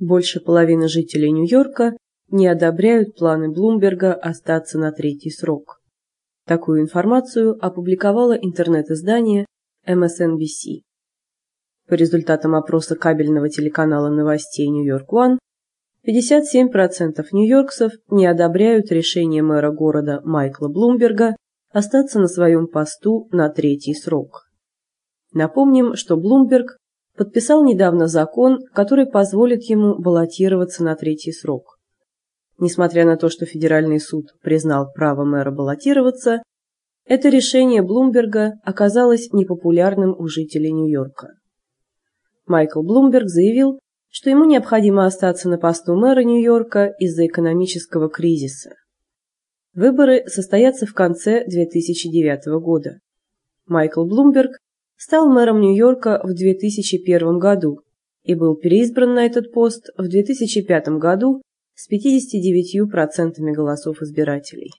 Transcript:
Больше половины жителей Нью-Йорка не одобряют планы Блумберга остаться на третий срок. Такую информацию опубликовало интернет-издание MSNBC. По результатам опроса кабельного телеканала новостей Нью-Йорк One, 57% нью-йоркцев не одобряют решение мэра города Майкла Блумберга остаться на своем посту на третий срок. Напомним, что Блумберг подписал недавно закон, который позволит ему баллотироваться на третий срок. Несмотря на то, что федеральный суд признал право мэра баллотироваться, это решение Блумберга оказалось непопулярным у жителей Нью-Йорка. Майкл Блумберг заявил, что ему необходимо остаться на посту мэра Нью-Йорка из-за экономического кризиса. Выборы состоятся в конце 2009 года. Майкл Блумберг стал мэром Нью-Йорка в 2001 году и был переизбран на этот пост в 2005 году с 59% голосов избирателей.